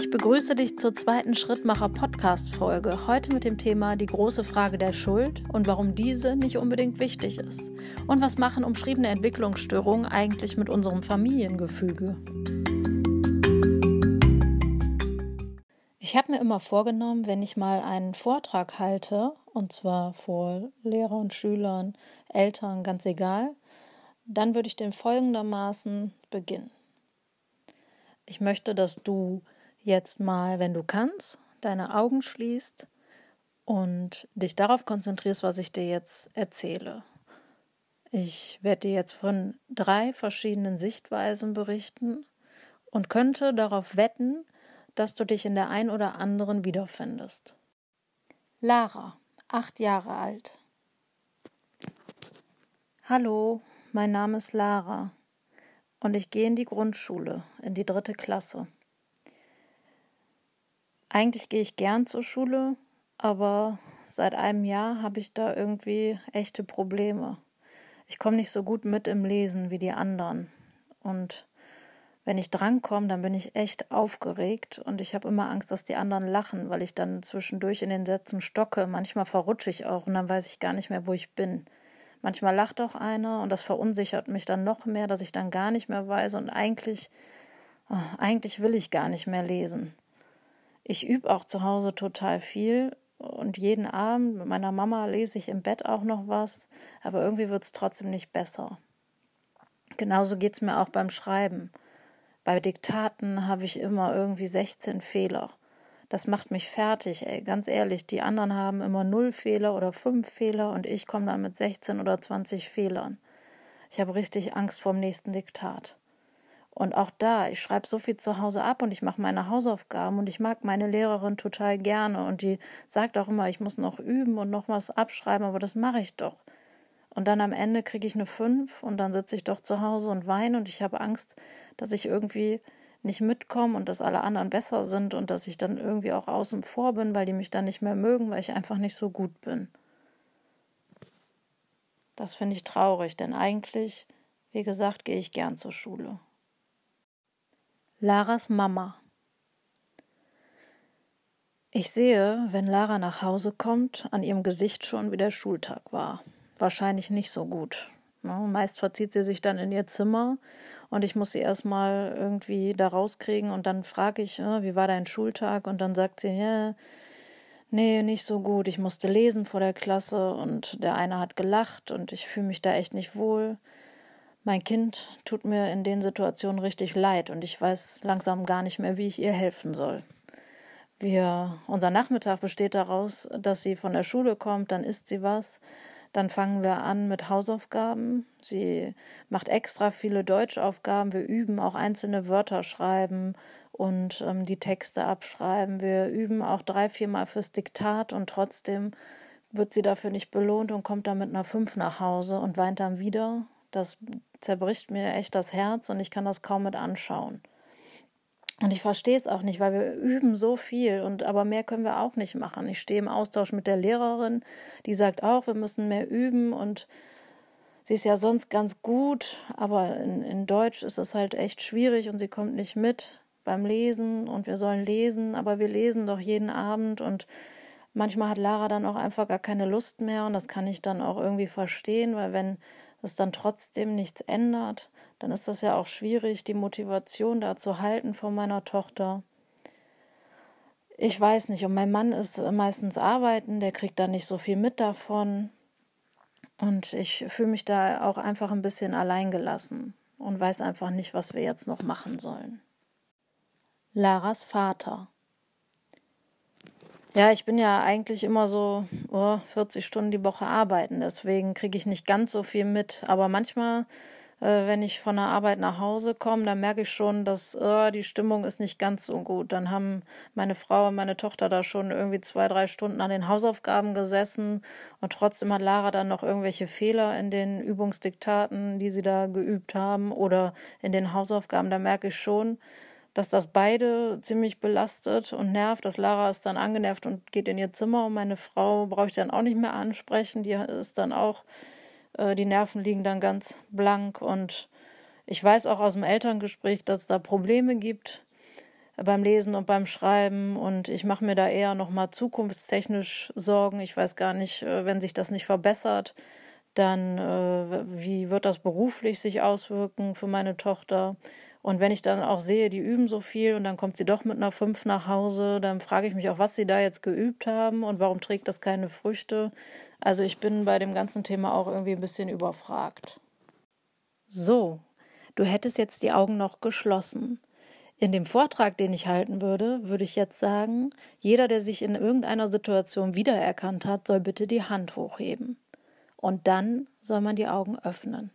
Ich begrüße dich zur zweiten Schrittmacher Podcast Folge. Heute mit dem Thema die große Frage der Schuld und warum diese nicht unbedingt wichtig ist. Und was machen umschriebene Entwicklungsstörungen eigentlich mit unserem Familiengefüge? Ich habe mir immer vorgenommen, wenn ich mal einen Vortrag halte, und zwar vor Lehrer und Schülern, Eltern, ganz egal, dann würde ich den folgendermaßen beginnen. Ich möchte, dass du jetzt mal, wenn du kannst, deine Augen schließt und dich darauf konzentrierst, was ich dir jetzt erzähle. Ich werde dir jetzt von drei verschiedenen Sichtweisen berichten und könnte darauf wetten, dass du dich in der ein oder anderen wiederfindest. Lara, acht Jahre alt. Hallo, mein Name ist Lara und ich gehe in die Grundschule, in die dritte Klasse. Eigentlich gehe ich gern zur Schule, aber seit einem Jahr habe ich da irgendwie echte Probleme. Ich komme nicht so gut mit im Lesen wie die anderen. Und wenn ich drankomme, dann bin ich echt aufgeregt und ich habe immer Angst, dass die anderen lachen, weil ich dann zwischendurch in den Sätzen stocke. Manchmal verrutsche ich auch und dann weiß ich gar nicht mehr, wo ich bin. Manchmal lacht auch einer und das verunsichert mich dann noch mehr, dass ich dann gar nicht mehr weiß und eigentlich, oh, eigentlich will ich gar nicht mehr lesen. Ich übe auch zu Hause total viel und jeden Abend mit meiner Mama lese ich im Bett auch noch was, aber irgendwie wird es trotzdem nicht besser. Genauso geht es mir auch beim Schreiben. Bei Diktaten habe ich immer irgendwie 16 Fehler. Das macht mich fertig, ey, ganz ehrlich. Die anderen haben immer null Fehler oder fünf Fehler und ich komme dann mit 16 oder 20 Fehlern. Ich habe richtig Angst vor dem nächsten Diktat. Und auch da, ich schreibe so viel zu Hause ab und ich mache meine Hausaufgaben und ich mag meine Lehrerin total gerne und die sagt auch immer, ich muss noch üben und noch was abschreiben, aber das mache ich doch. Und dann am Ende kriege ich eine 5 und dann sitze ich doch zu Hause und weine und ich habe Angst, dass ich irgendwie nicht mitkomme und dass alle anderen besser sind und dass ich dann irgendwie auch außen vor bin, weil die mich dann nicht mehr mögen, weil ich einfach nicht so gut bin. Das finde ich traurig, denn eigentlich, wie gesagt, gehe ich gern zur Schule. Laras Mama. Ich sehe, wenn Lara nach Hause kommt, an ihrem Gesicht schon, wie der Schultag war. Wahrscheinlich nicht so gut. Ne? Meist verzieht sie sich dann in ihr Zimmer und ich muss sie erstmal irgendwie da rauskriegen und dann frage ich, wie war dein Schultag? Und dann sagt sie, ja, nee, nicht so gut. Ich musste lesen vor der Klasse und der eine hat gelacht und ich fühle mich da echt nicht wohl. Mein Kind tut mir in den Situationen richtig leid und ich weiß langsam gar nicht mehr, wie ich ihr helfen soll. Wir, unser Nachmittag besteht daraus, dass sie von der Schule kommt, dann isst sie was, dann fangen wir an mit Hausaufgaben. Sie macht extra viele Deutschaufgaben. Wir üben auch einzelne Wörter schreiben und ähm, die Texte abschreiben. Wir üben auch drei, viermal fürs Diktat und trotzdem wird sie dafür nicht belohnt und kommt dann mit einer Fünf nach Hause und weint dann wieder. Das zerbricht mir echt das Herz und ich kann das kaum mit anschauen. Und ich verstehe es auch nicht, weil wir üben so viel und aber mehr können wir auch nicht machen. Ich stehe im Austausch mit der Lehrerin, die sagt auch, wir müssen mehr üben und sie ist ja sonst ganz gut, aber in, in Deutsch ist es halt echt schwierig und sie kommt nicht mit beim Lesen und wir sollen lesen, aber wir lesen doch jeden Abend und manchmal hat Lara dann auch einfach gar keine Lust mehr und das kann ich dann auch irgendwie verstehen, weil wenn es dann trotzdem nichts ändert, dann ist das ja auch schwierig, die Motivation da zu halten von meiner Tochter. Ich weiß nicht, und mein Mann ist meistens arbeiten, der kriegt da nicht so viel mit davon. Und ich fühle mich da auch einfach ein bisschen alleingelassen und weiß einfach nicht, was wir jetzt noch machen sollen. Laras Vater. Ja, ich bin ja eigentlich immer so oh, 40 Stunden die Woche arbeiten, deswegen kriege ich nicht ganz so viel mit. Aber manchmal, äh, wenn ich von der Arbeit nach Hause komme, dann merke ich schon, dass oh, die Stimmung ist nicht ganz so gut. Dann haben meine Frau und meine Tochter da schon irgendwie zwei, drei Stunden an den Hausaufgaben gesessen und trotzdem hat Lara dann noch irgendwelche Fehler in den Übungsdiktaten, die sie da geübt haben oder in den Hausaufgaben. Da merke ich schon, dass das beide ziemlich belastet und nervt. dass Lara ist dann angenervt und geht in ihr Zimmer und meine Frau brauche ich dann auch nicht mehr ansprechen. Die ist dann auch, äh, die Nerven liegen dann ganz blank und ich weiß auch aus dem Elterngespräch, dass es da Probleme gibt. beim Lesen und beim Schreiben und ich mache mir da eher nochmal zukunftstechnisch Sorgen. Ich weiß gar nicht, äh, wenn sich das nicht verbessert, dann äh, wie wird das beruflich sich auswirken für meine Tochter? Und wenn ich dann auch sehe, die üben so viel und dann kommt sie doch mit einer 5 nach Hause, dann frage ich mich auch, was sie da jetzt geübt haben und warum trägt das keine Früchte. Also ich bin bei dem ganzen Thema auch irgendwie ein bisschen überfragt. So, du hättest jetzt die Augen noch geschlossen. In dem Vortrag, den ich halten würde, würde ich jetzt sagen, jeder, der sich in irgendeiner Situation wiedererkannt hat, soll bitte die Hand hochheben. Und dann soll man die Augen öffnen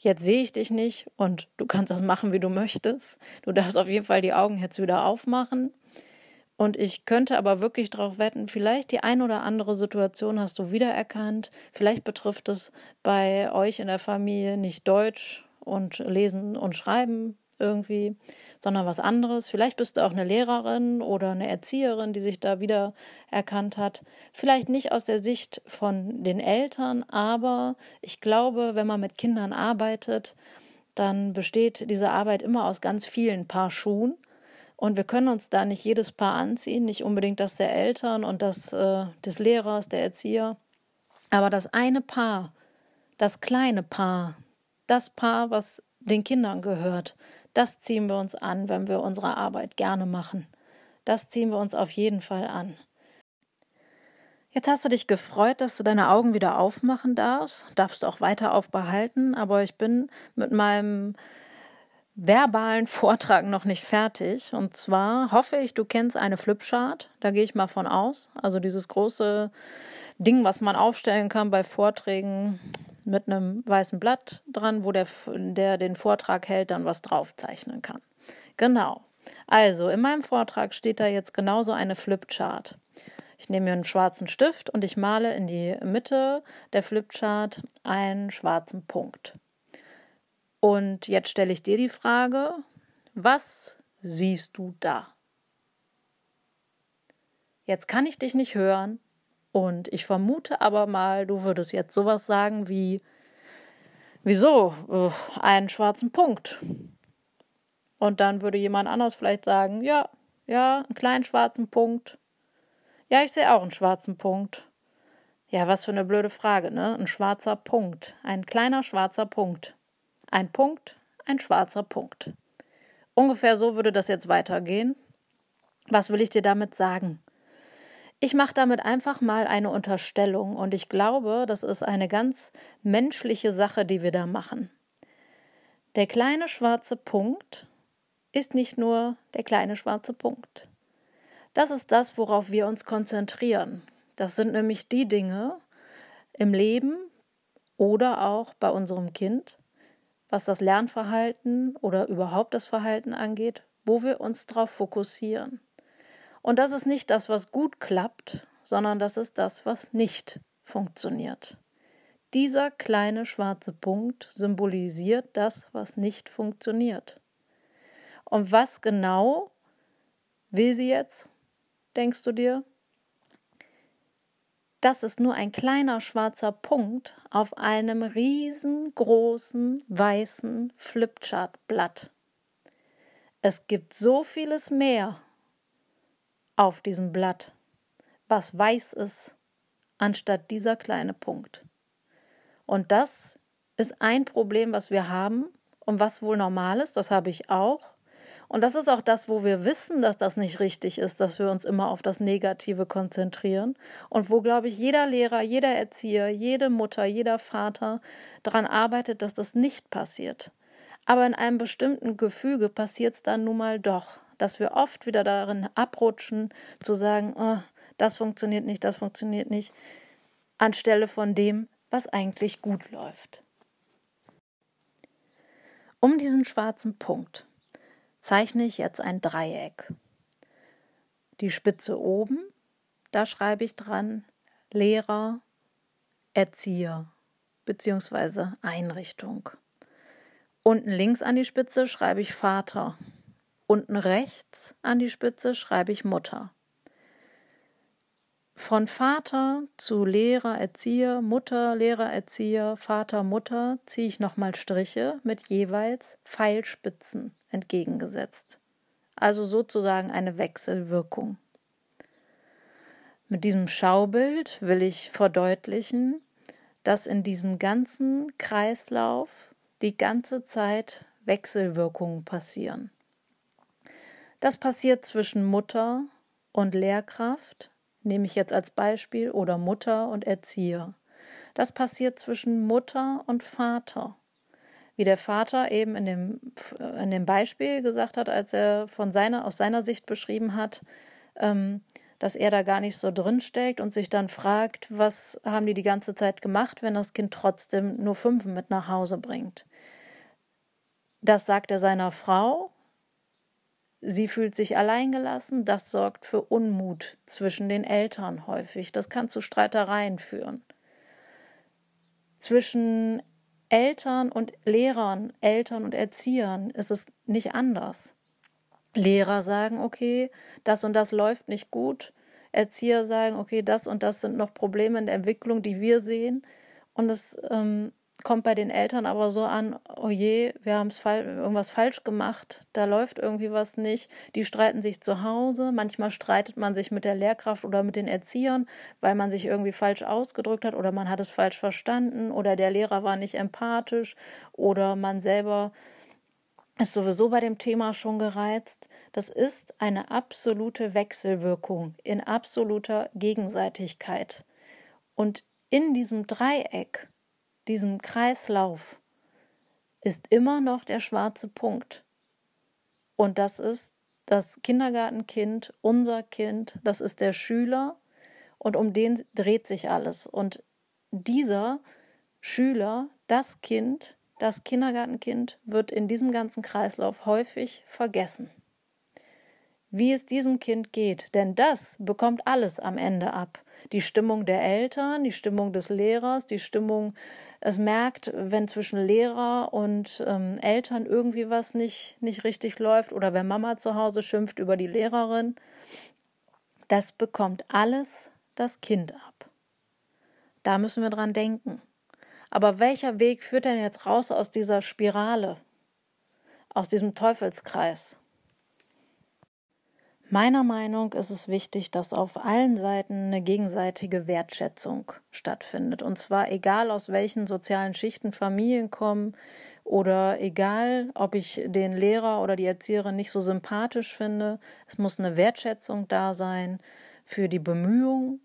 jetzt sehe ich dich nicht und du kannst das machen, wie du möchtest. Du darfst auf jeden Fall die Augen jetzt wieder aufmachen. Und ich könnte aber wirklich darauf wetten, vielleicht die ein oder andere Situation hast du wiedererkannt. Vielleicht betrifft es bei euch in der Familie nicht Deutsch und Lesen und Schreiben irgendwie, sondern was anderes. Vielleicht bist du auch eine Lehrerin oder eine Erzieherin, die sich da wieder erkannt hat. Vielleicht nicht aus der Sicht von den Eltern, aber ich glaube, wenn man mit Kindern arbeitet, dann besteht diese Arbeit immer aus ganz vielen Paar Schuhen. Und wir können uns da nicht jedes Paar anziehen, nicht unbedingt das der Eltern und das äh, des Lehrers, der Erzieher. Aber das eine Paar, das kleine Paar, das Paar, was den Kindern gehört, das ziehen wir uns an, wenn wir unsere Arbeit gerne machen. Das ziehen wir uns auf jeden Fall an. Jetzt hast du dich gefreut, dass du deine Augen wieder aufmachen darfst. Darfst du auch weiter aufbehalten, aber ich bin mit meinem verbalen Vortrag noch nicht fertig. Und zwar hoffe ich, du kennst eine Flipchart. Da gehe ich mal von aus. Also dieses große Ding, was man aufstellen kann bei Vorträgen mit einem weißen Blatt dran, wo der, der den Vortrag hält, dann was draufzeichnen kann. Genau. Also, in meinem Vortrag steht da jetzt genauso eine Flipchart. Ich nehme mir einen schwarzen Stift und ich male in die Mitte der Flipchart einen schwarzen Punkt. Und jetzt stelle ich dir die Frage, was siehst du da? Jetzt kann ich dich nicht hören, und ich vermute aber mal, du würdest jetzt sowas sagen wie, wieso, äh, einen schwarzen Punkt. Und dann würde jemand anders vielleicht sagen, ja, ja, einen kleinen schwarzen Punkt. Ja, ich sehe auch einen schwarzen Punkt. Ja, was für eine blöde Frage, ne? Ein schwarzer Punkt. Ein kleiner schwarzer Punkt. Ein Punkt, ein schwarzer Punkt. Ungefähr so würde das jetzt weitergehen. Was will ich dir damit sagen? Ich mache damit einfach mal eine Unterstellung und ich glaube, das ist eine ganz menschliche Sache, die wir da machen. Der kleine schwarze Punkt ist nicht nur der kleine schwarze Punkt. Das ist das, worauf wir uns konzentrieren. Das sind nämlich die Dinge im Leben oder auch bei unserem Kind, was das Lernverhalten oder überhaupt das Verhalten angeht, wo wir uns darauf fokussieren. Und das ist nicht das, was gut klappt, sondern das ist das, was nicht funktioniert. Dieser kleine schwarze Punkt symbolisiert das, was nicht funktioniert. Und was genau will sie jetzt, denkst du dir? Das ist nur ein kleiner schwarzer Punkt auf einem riesengroßen weißen Flipchartblatt. Es gibt so vieles mehr auf diesem Blatt, was weiß ist, anstatt dieser kleine Punkt. Und das ist ein Problem, was wir haben und was wohl normal ist, das habe ich auch. Und das ist auch das, wo wir wissen, dass das nicht richtig ist, dass wir uns immer auf das Negative konzentrieren und wo, glaube ich, jeder Lehrer, jeder Erzieher, jede Mutter, jeder Vater daran arbeitet, dass das nicht passiert. Aber in einem bestimmten Gefüge passiert es dann nun mal doch dass wir oft wieder darin abrutschen, zu sagen, oh, das funktioniert nicht, das funktioniert nicht, anstelle von dem, was eigentlich gut läuft. Um diesen schwarzen Punkt zeichne ich jetzt ein Dreieck. Die Spitze oben, da schreibe ich dran Lehrer, Erzieher bzw. Einrichtung. Unten links an die Spitze schreibe ich Vater Unten rechts an die Spitze schreibe ich Mutter. Von Vater zu Lehrer, Erzieher, Mutter, Lehrer, Erzieher, Vater, Mutter ziehe ich nochmal Striche mit jeweils Pfeilspitzen entgegengesetzt. also sozusagen eine Wechselwirkung. Mit diesem Schaubild will ich verdeutlichen, dass in diesem ganzen Kreislauf die ganze Zeit Wechselwirkungen passieren. Das passiert zwischen Mutter und Lehrkraft, nehme ich jetzt als Beispiel, oder Mutter und Erzieher. Das passiert zwischen Mutter und Vater. Wie der Vater eben in dem, in dem Beispiel gesagt hat, als er von seiner, aus seiner Sicht beschrieben hat, ähm, dass er da gar nicht so drinsteckt und sich dann fragt, was haben die die ganze Zeit gemacht, wenn das Kind trotzdem nur fünf mit nach Hause bringt. Das sagt er seiner Frau. Sie fühlt sich alleingelassen. Das sorgt für Unmut zwischen den Eltern häufig. Das kann zu Streitereien führen. Zwischen Eltern und Lehrern, Eltern und Erziehern ist es nicht anders. Lehrer sagen, okay, das und das läuft nicht gut. Erzieher sagen, okay, das und das sind noch Probleme in der Entwicklung, die wir sehen. Und es ähm, kommt bei den Eltern aber so an, oh je, wir haben irgendwas falsch gemacht, da läuft irgendwie was nicht. Die streiten sich zu Hause, manchmal streitet man sich mit der Lehrkraft oder mit den Erziehern, weil man sich irgendwie falsch ausgedrückt hat oder man hat es falsch verstanden oder der Lehrer war nicht empathisch oder man selber ist sowieso bei dem Thema schon gereizt. Das ist eine absolute Wechselwirkung in absoluter Gegenseitigkeit. Und in diesem Dreieck, diesem Kreislauf, ist immer noch der schwarze Punkt. Und das ist das Kindergartenkind, unser Kind, das ist der Schüler und um den dreht sich alles. Und dieser Schüler, das Kind, das Kindergartenkind wird in diesem ganzen Kreislauf häufig vergessen. Wie es diesem Kind geht, denn das bekommt alles am Ende ab. Die Stimmung der Eltern, die Stimmung des Lehrers, die Stimmung, es merkt, wenn zwischen Lehrer und ähm, Eltern irgendwie was nicht, nicht richtig läuft oder wenn Mama zu Hause schimpft über die Lehrerin. Das bekommt alles das Kind ab. Da müssen wir dran denken. Aber welcher Weg führt denn jetzt raus aus dieser Spirale, aus diesem Teufelskreis? Meiner Meinung ist es wichtig, dass auf allen Seiten eine gegenseitige Wertschätzung stattfindet. Und zwar egal aus welchen sozialen Schichten Familien kommen oder egal, ob ich den Lehrer oder die Erzieherin nicht so sympathisch finde. Es muss eine Wertschätzung da sein für die Bemühungen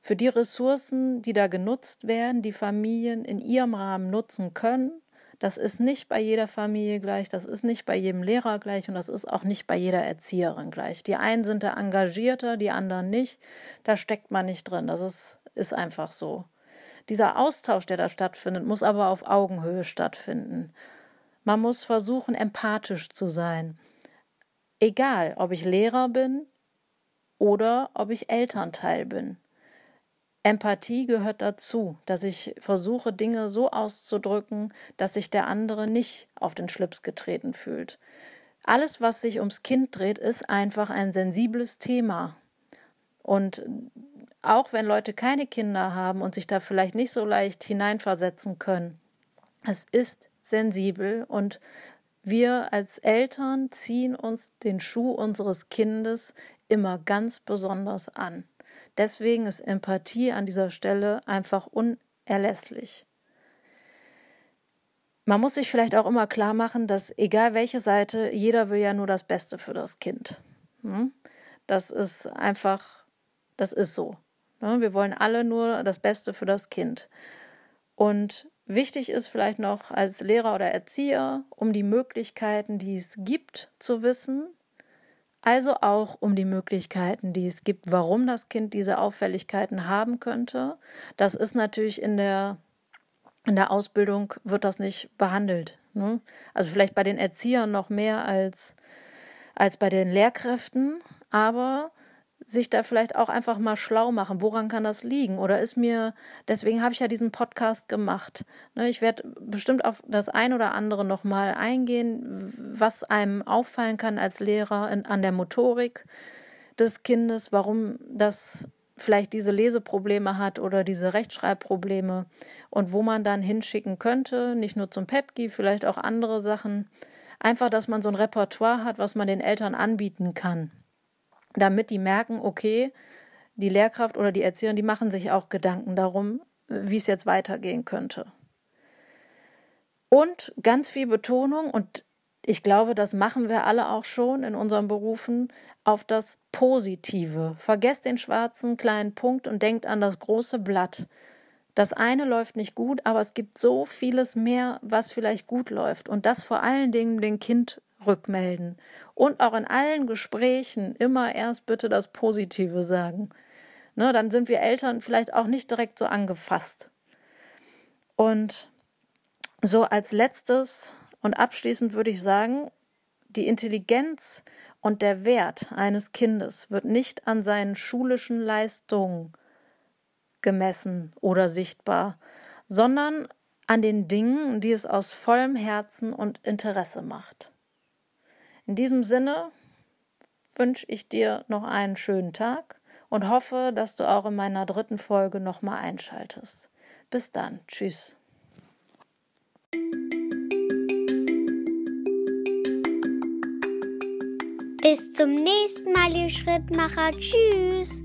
für die Ressourcen, die da genutzt werden, die Familien in ihrem Rahmen nutzen können. Das ist nicht bei jeder Familie gleich, das ist nicht bei jedem Lehrer gleich und das ist auch nicht bei jeder Erzieherin gleich. Die einen sind da engagierter, die anderen nicht. Da steckt man nicht drin. Das ist, ist einfach so. Dieser Austausch, der da stattfindet, muss aber auf Augenhöhe stattfinden. Man muss versuchen, empathisch zu sein. Egal, ob ich Lehrer bin oder ob ich Elternteil bin. Empathie gehört dazu, dass ich versuche, Dinge so auszudrücken, dass sich der andere nicht auf den Schlips getreten fühlt. Alles, was sich ums Kind dreht, ist einfach ein sensibles Thema. Und auch wenn Leute keine Kinder haben und sich da vielleicht nicht so leicht hineinversetzen können, es ist sensibel und wir als Eltern ziehen uns den Schuh unseres Kindes immer ganz besonders an. Deswegen ist Empathie an dieser Stelle einfach unerlässlich. Man muss sich vielleicht auch immer klar machen, dass egal welche Seite, jeder will ja nur das Beste für das Kind. Hm? Das ist einfach, das ist so. Ne? Wir wollen alle nur das Beste für das Kind. Und wichtig ist vielleicht noch als Lehrer oder Erzieher, um die Möglichkeiten, die es gibt, zu wissen, also auch um die Möglichkeiten, die es gibt, warum das Kind diese Auffälligkeiten haben könnte. Das ist natürlich in der, in der Ausbildung wird das nicht behandelt. Ne? Also vielleicht bei den Erziehern noch mehr als, als bei den Lehrkräften, aber sich da vielleicht auch einfach mal schlau machen. Woran kann das liegen? Oder ist mir, deswegen habe ich ja diesen Podcast gemacht. Ne, ich werde bestimmt auf das ein oder andere nochmal eingehen, was einem auffallen kann als Lehrer in, an der Motorik des Kindes, warum das vielleicht diese Leseprobleme hat oder diese Rechtschreibprobleme und wo man dann hinschicken könnte, nicht nur zum PEPGI, vielleicht auch andere Sachen. Einfach, dass man so ein Repertoire hat, was man den Eltern anbieten kann, damit die merken, okay, die Lehrkraft oder die Erzieherin, die machen sich auch Gedanken darum, wie es jetzt weitergehen könnte. Und ganz viel Betonung, und ich glaube, das machen wir alle auch schon in unseren Berufen, auf das Positive. Vergesst den schwarzen kleinen Punkt und denkt an das große Blatt. Das eine läuft nicht gut, aber es gibt so vieles mehr, was vielleicht gut läuft. Und das vor allen Dingen dem Kind rückmelden. Und auch in allen Gesprächen immer erst bitte das Positive sagen. Ne, dann sind wir Eltern vielleicht auch nicht direkt so angefasst. Und so als letztes und abschließend würde ich sagen, die Intelligenz und der Wert eines Kindes wird nicht an seinen schulischen Leistungen gemessen oder sichtbar, sondern an den Dingen, die es aus vollem Herzen und Interesse macht. In diesem Sinne wünsche ich dir noch einen schönen Tag und hoffe, dass du auch in meiner dritten Folge nochmal einschaltest. Bis dann. Tschüss. Bis zum nächsten Mal, ihr Schrittmacher. Tschüss.